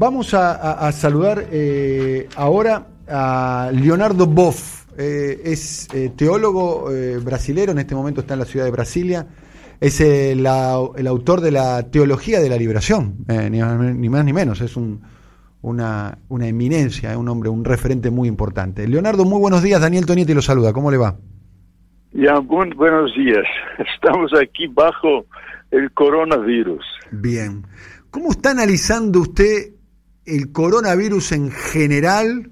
Vamos a, saludar eh, ahora a Leonardo Boff. Eh, es eh, teólogo brasilero, en este momento está en la ciudad de Brasilia. Es el autor de la Teología de la Liberación, ni, más ni menos. Es una, una eminencia, un hombre, un referente muy importante. Leonardo, muy buenos días. Daniel Tonietti lo saluda. ¿Cómo le va? Ya, buenos días. Estamos aquí bajo el coronavirus. Bien. ¿Cómo está analizando usted el coronavirus en general,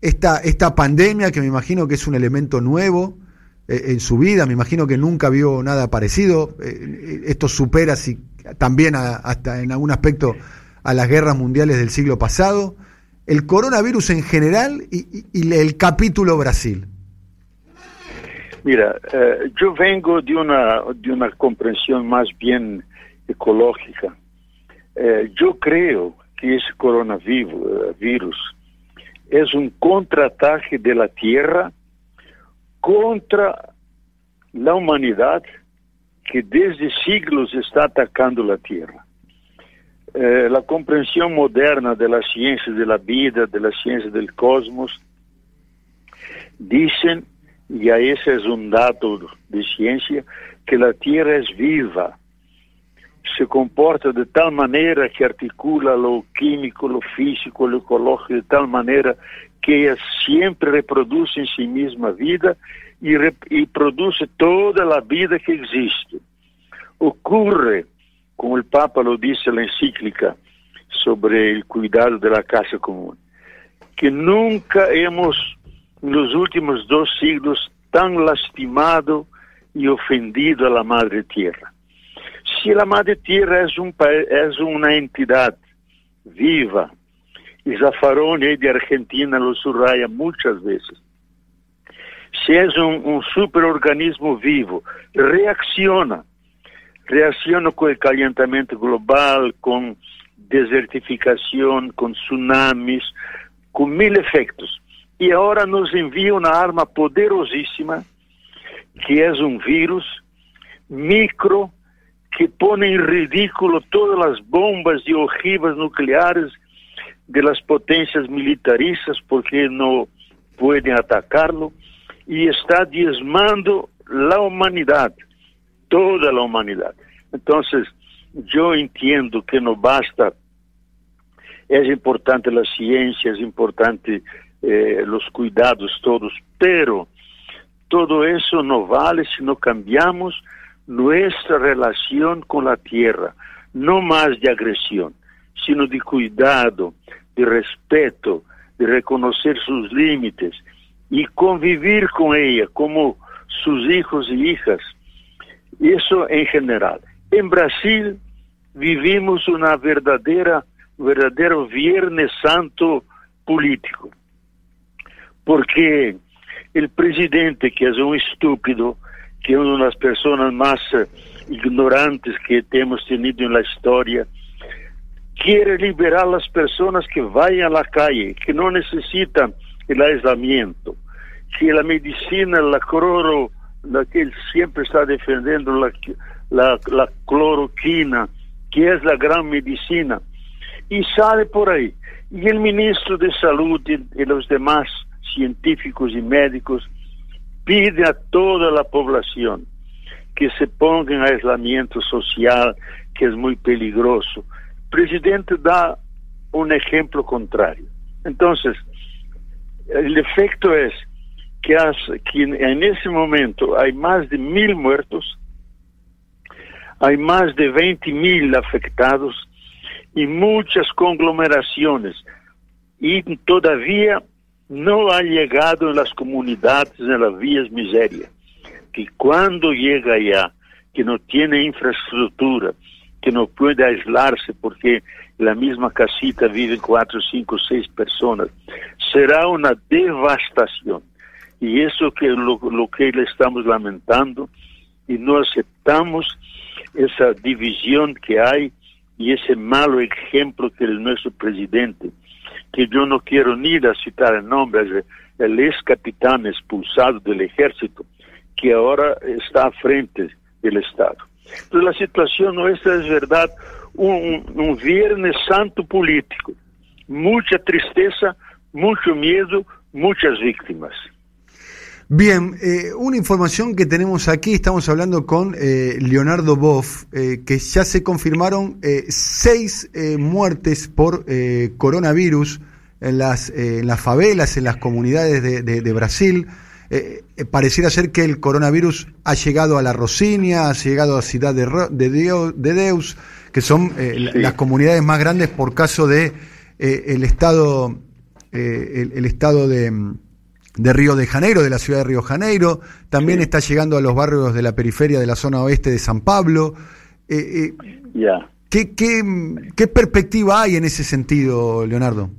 esta, esta pandemia que me imagino que es un elemento nuevo eh, en su vida, me imagino que nunca vio nada parecido, eh, esto supera si, también hasta en algún aspecto a las guerras mundiales del siglo pasado, el coronavirus en general y, el capítulo Brasil. Mira, eh, yo vengo de una, de una comprensión más bien ecológica. yo creo que esse coronavírus é um contra-ataque da Terra contra a humanidade que desde siglos está atacando a Terra. Eh, a compreensão moderna das ciências da vida, das ciências do cosmos, dizem, e esse é um dado de ciência, que a Terra é viva, se comporta de tal maneira que articula o químico, o físico, o ecológico de tal maneira que ela sempre reproduz em si mesma vida e, e produz toda a vida que existe. Ocorre, como o Papa lo disse na encíclica sobre o cuidado da casa comum, que nunca hemos, nos últimos dois siglos, tão lastimado e ofendido a la Madre Tierra se a Madre Tierra é, um, é uma entidade viva, e Zaffaroni de Argentina lo subraya muitas vezes, se é um, um superorganismo vivo, reacciona, reacciona com o calentamento global, com desertificação, com tsunamis, com mil efeitos. E agora nos envia uma arma poderosíssima, que é um vírus micro, que põe em ridículo todas as bombas e ojivas nucleares de las potências militaristas porque não podem atacá-lo e está diezmando a humanidade, toda a humanidade. Então, eu entendo que não basta, é importante a ciência, é importante eh, os cuidados todos, pero todo isso não vale se não cambiamos nuestra relación con la tierra, no más de agresión, sino de cuidado, de respeto, de reconocer sus límites y convivir con ella como sus hijos y hijas. Eso en general. En Brasil vivimos una verdadera, verdadero Viernes Santo político, porque el presidente, que es un estúpido, que é uma das pessoas mais ignorantes que temos tido na história, quer liberar as pessoas que vão à calle, que não necessitam o aislamento, que a medicina, a cloro, la que ele sempre está defendendo, a cloroquina, que é a grande medicina, e sai por aí. E o ministro de Saúde e os demais científicos e médicos pide a toda a população que se ponga em aislamiento social, que é muito peligroso. O presidente dá um exemplo contrário. Então, o efeito é que, que nesse momento há mais de mil mortos, há mais de 20 mil afectados e muitas conglomerações. E, todavia, não há chegado nas comunidades nas vias miséria, que quando chega allá, que não tem infraestrutura, que não pode aislar-se porque na mesma casita vivem quatro, cinco, seis pessoas, será uma devastação. E isso que lo, que estamos lamentando e não aceitamos essa divisão que há e esse malo exemplo que o nosso presidente que yo no quiero ni citar el nombre, el ex capitán expulsado del ejército, que ahora está a frente del Estado. Entonces la situación nuestra es verdad un, un Viernes Santo político. mucha tristeza, mucho miedo, muchas víctimas. Bien, eh, una información que tenemos aquí, estamos hablando con eh, Leonardo Boff, eh, que ya se confirmaron seis muertes por coronavirus en las, en las favelas, en las comunidades de, de, Brasil. pareciera ser que el coronavirus ha llegado a la Rosinia, ha llegado a Ciudad de, de, de Deus, que son las comunidades más grandes por caso de el estado, el estado de de Río de Janeiro, de la ciudad de Río de Janeiro, también está llegando a los barrios de la periferia de la zona oeste de San Pablo. Eh, eh ¿qué, qué, perspectiva hay en ese sentido, Leonardo?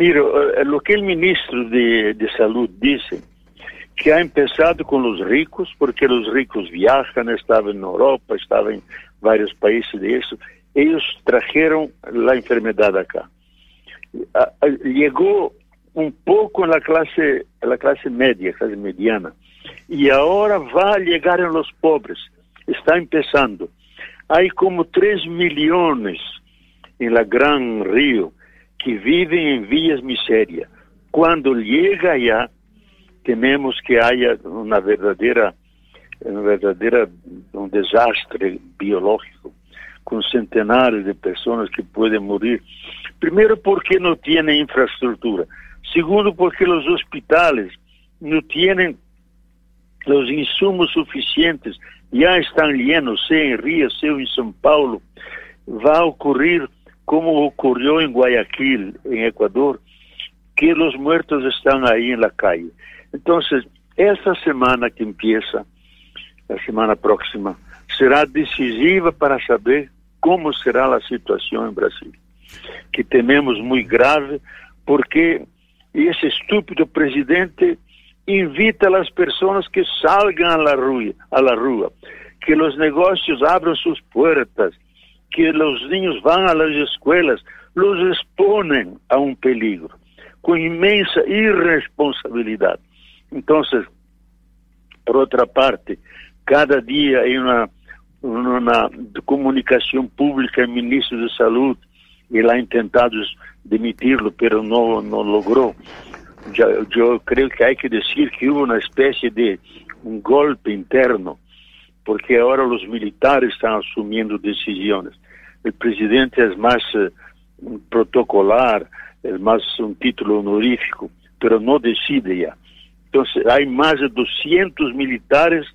Mira, eh, lo que el ministro de, de Salud dice, que ha empezado con los ricos, porque los ricos viajan, estaban en Europa, estaban en varios países de eso, ellos trajeron la enfermedad acá. Ah, ah, llegó un poco en la clase, la clase media, clase mediana. Y ahora va a llegar en los pobres. Está empezando. Hay como 3 millones en la Gran Río que viven en vías miseria. Cuando llega allá, tenemos que haya una verdadera, una verdadera, un desastre biológico, con centenares de personas que pueden morir. Primero porque no tiene infraestructura. Segundo, porque los hospitales no tienen los insumos suficientes, ya están llenos, sea en Río, sea en São Paulo. Va a ocurrir como ocurrió en Guayaquil, en Ecuador, que los muertos están ahí en la calle. Entonces, esta semana que empieza, la semana próxima, será decisiva para saber cómo será la situación en Brasil, que tenemos muy grave, porque esse estúpido presidente invita as pessoas que salgam à rua, que os negócios abram suas portas, que os niños vão às escolas, los exponem a um peligro, com imensa irresponsabilidade. Então, por outra parte, cada dia em uma, uma comunicação pública, o ministro de Saúde, ele ha tentado demitirlo, pero no, no logró. Yo, yo, creo que hay que decir que hubo una especie de un golpe interno, porque ahora los militares están asumiendo decisiones. El presidente es más eh, protocolar, es más un título honorífico, pero no decide ya. Entonces hay más de 200 militares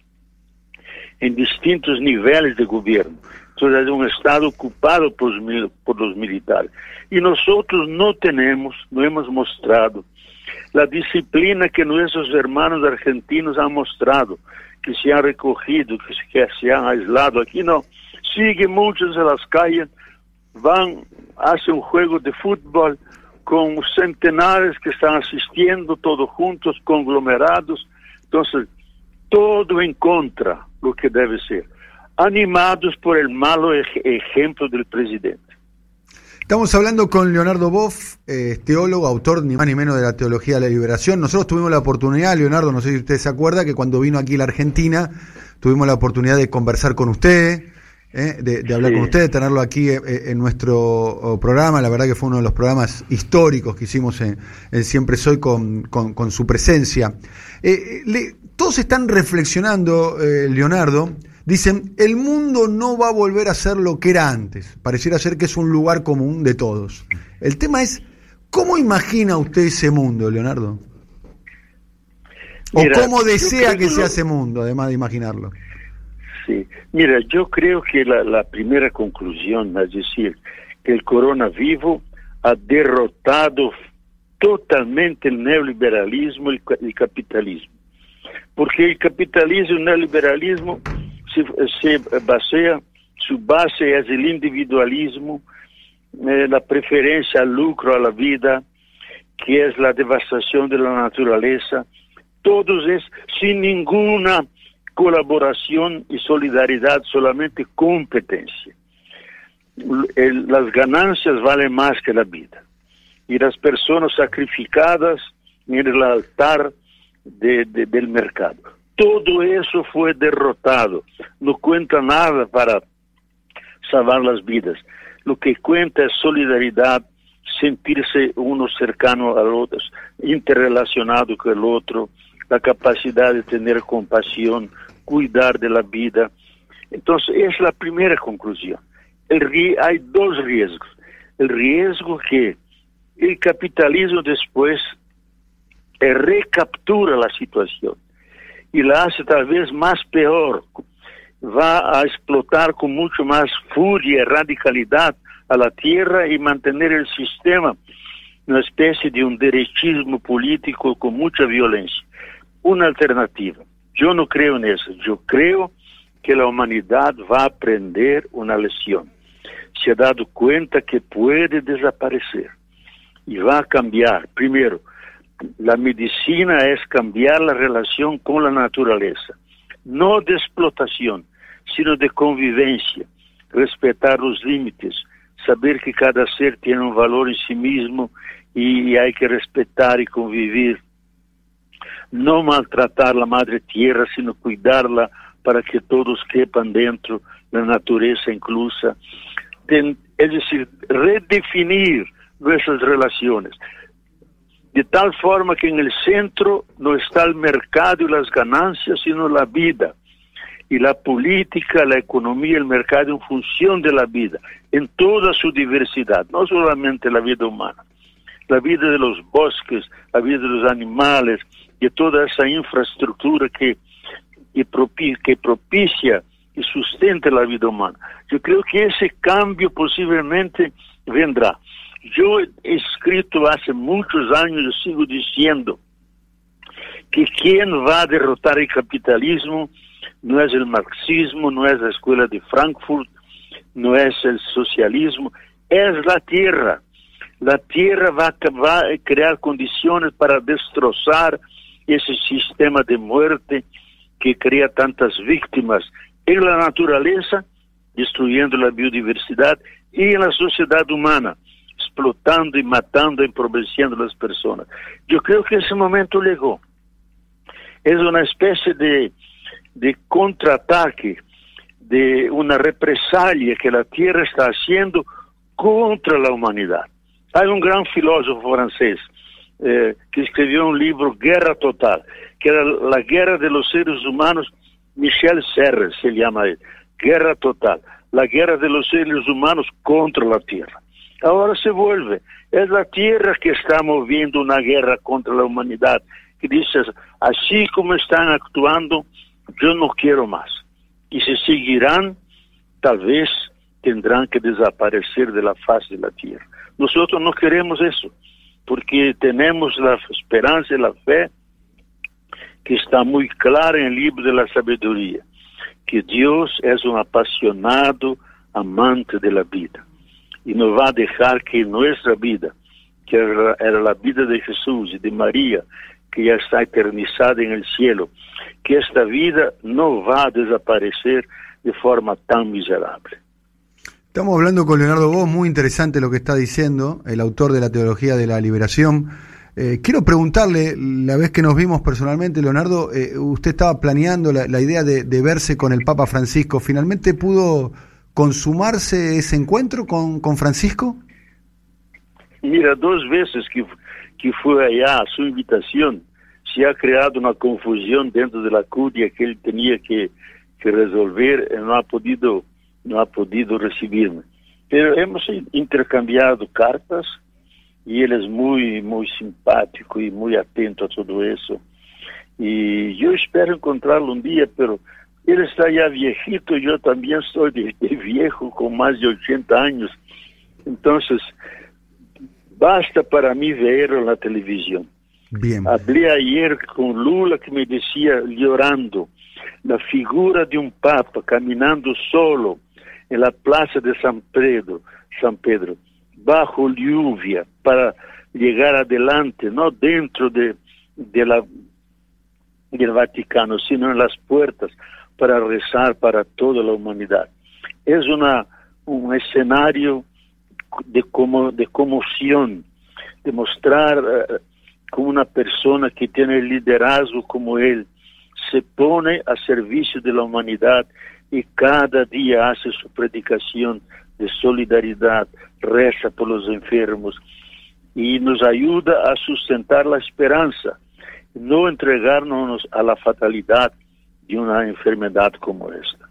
en distintos niveles de gobierno. Entonces es un Estado ocupado por por los militares. Y nosotros no tenemos, no hemos mostrado la disciplina que nuestros hermanos argentinos han mostrado, que se han recogido, que se, que se han aislado. Aquí no, siguen muchos en las calles, van, hacen un de fútbol con centenares que están asistiendo, todos juntos, conglomerados. Entonces, todo en contra lo que debe ser animados por el malo ejemplo del presidente. Estamos hablando con Leonardo Boff, eh, teólogo, autor ni más ni menos de la teología de la liberación. Nosotros tuvimos la oportunidad, Leonardo, no sé si usted se acuerda, que cuando vino aquí a la Argentina, tuvimos la oportunidad de conversar con usted, eh, de, hablar con usted, de tenerlo aquí eh, en nuestro oh, programa. La verdad que fue uno de los programas históricos que hicimos en, Siempre Soy con, con, su presencia. todos están reflexionando, Leonardo, Dicen, el mundo no va a volver a ser lo que era antes. Pareciera ser que es un lugar común de todos. El tema es, ¿cómo imagina usted ese mundo, Leonardo? ¿O cómo desea que sea ese mundo, además de imaginarlo? Sí, mira, yo creo que la, primera conclusión es decir, que el coronavirus ha derrotado totalmente el neoliberalismo y el capitalismo. Porque el capitalismo y el neoliberalismo se, se basea, su base es el individualismo, eh, la preferencia al lucro, a la vida, que es la devastación de la naturaleza, todos es sin ninguna colaboración y solidaridad, solamente competencia. Las ganancias valen más que la vida. Y las personas sacrificadas en el altar de, de, del mercado. Todo eso fue derrotado. No cuenta nada para salvar las vidas. Lo que cuenta es solidaridad, sentirse uno cercano al otro, interrelacionado con el otro, la capacidad de tener compasión, cuidar de la vida. Entonces, es la primera conclusión. Hay dos riesgos. El riesgo que el capitalismo después recaptura la situación y la hace tal vez más peor. Va a explotar con mucho más furia y radicalidad a la tierra y mantener el sistema una especie de un derechismo político con mucha violencia. Una alternativa. Yo no creo en eso. Yo creo que la humanidad va a aprender una lección. Se ha dado cuenta que puede desaparecer y va a cambiar. Primero, la medicina es cambiar la relación con la naturaleza, no de explotación, sino de convivencia, respetar los límites, saber que cada ser tiene un valor en sí mismo y hay que respetar y convivir. No maltratar la madre tierra, sino cuidarla para que todos quepan dentro, la naturaleza inclusa. es decir, redefinir nuestras relaciones, de tal forma que en el centro no está el mercado y las ganancias, sino la vida. Y la política, la economía, el mercado en función de la vida, en toda su diversidad, no solamente la vida humana, la vida de los bosques, la vida de los animales, y toda esa infraestructura que, que propicia y sustenta la vida humana. Yo creo que ese cambio posiblemente vendrá. Yo he escrito hace muchos años, yo sigo diciendo que quien va a derrotar el capitalismo no es el marxismo, no es la escuela de Frankfurt, no es el socialismo, es la tierra. La tierra va, va a crear condiciones para destrozar ese sistema de muerte que crea tantas víctimas en la naturaleza, destruyendo la biodiversidad, y en la sociedad humana explotando y matando, empobreciendo las personas. Yo creo que ese momento llegó. Es una especie de, de contraataque, de una represalia que la Tierra está haciendo contra la humanidad. Hay un gran filósofo francés eh, que escribió un libro, Guerra Total, que era la guerra de los seres humanos, Michel Serres se llama él, Guerra Total, la guerra de los seres humanos contra la Tierra. Ahora se vuelve. Es la tierra que está moviendo una guerra contra la humanidad, que dice, así como están actuando, yo no quiero más. Y si seguirán, tal vez tendrán que desaparecer de la faz de la tierra. Nosotros no queremos eso, porque tenemos la esperanza y la fe que está muy clara en el libro de la sabiduría, que Dios es un apasionado amante de la vida y no va a dejar que nuestra vida, que era, la vida de Jesús y de María, que ya está eternizada en el cielo, que esta vida no va a desaparecer de forma tan miserable. Estamos hablando con Leonardo Vos, muy interesante lo que está diciendo, el autor de la Teología de la Liberación. Eh, quiero preguntarle, la vez que nos vimos personalmente, Leonardo, eh, usted estaba planeando la, idea de, verse con el Papa Francisco. ¿Finalmente pudo consumarse ese encuentro con, con Francisco? Mira, dos veces que, que fue allá a su invitación, se ha creado una confusión dentro de la curia que él tenía que, que resolver, él no ha podido, no ha podido recibirme. Pero hemos intercambiado cartas y él es muy, muy simpático y muy atento a todo eso. Y yo espero encontrarlo un día, pero él está ya viejito, yo también soy de, viejo, con más de 80 años. Entonces, basta para mí verlo en la televisión. Bien. Hablé ayer con Lula que me decía, llorando, la figura de un papa caminando solo en la plaza de San Pedro, San Pedro bajo lluvia, para llegar adelante, no dentro de, de la, del Vaticano, sino en las puertas, para rezar para toda la humanidad. Es una, un escenario de, como, de conmoción, de mostrar uh, como una persona que tiene liderazgo como él, se pone a servicio de la humanidad y cada día hace su predicación de solidaridad, reza por los enfermos y nos ayuda a sustentar la esperanza, no entregarnos a la fatalidad de una enfermedad como esta.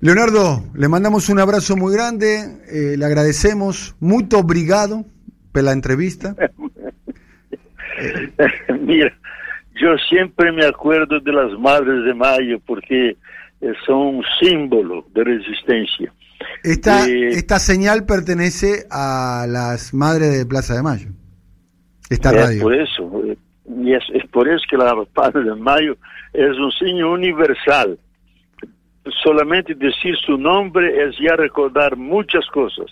Leonardo, le mandamos un abrazo muy grande, eh, le agradecemos, muy obrigado por la entrevista. Mira, yo siempre me acuerdo de las Madres de Mayo porque son un símbolo de resistencia. Esta, eh, esta señal pertenece a las Madres de Plaza de Mayo. Esta es radio. por eso, eh, y es, es por eso que la Madre de Mayo es un signo universal. Solamente decir su nombre es ya recordar muchas cosas.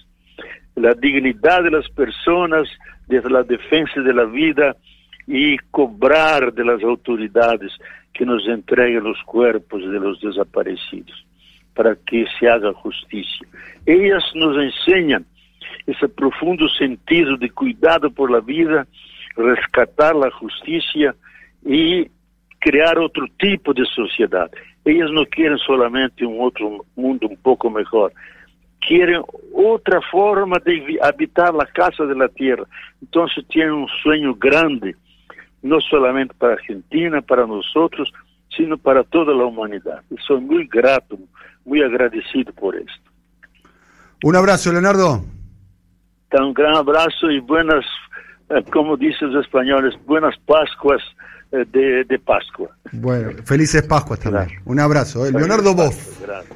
La dignidad de las personas, desde la defensa de la vida y cobrar de las autoridades que nos entreguen los cuerpos de los desaparecidos, para que se haga justicia. Ellas nos enseñan ese profundo sentido de cuidado por la vida, rescatar la justicia y crear otro tipo de sociedad. Ellas no quieren solamente un otro mundo un poco mejor, quieren otra forma de habitar la casa de la tierra. Entonces tienen un sueño grande no solamente para Argentina, para nosotros, sino para toda la humanidad. Y soy muy grato, muy agradecido por esto. Un abrazo, Leonardo. Un gran abrazo y buenas, eh, como dicen los españoles, buenas Pascuas eh, de, de, Pascua. Bueno, felices Pascuas también. Un abrazo. Eh. Leonardo Boff.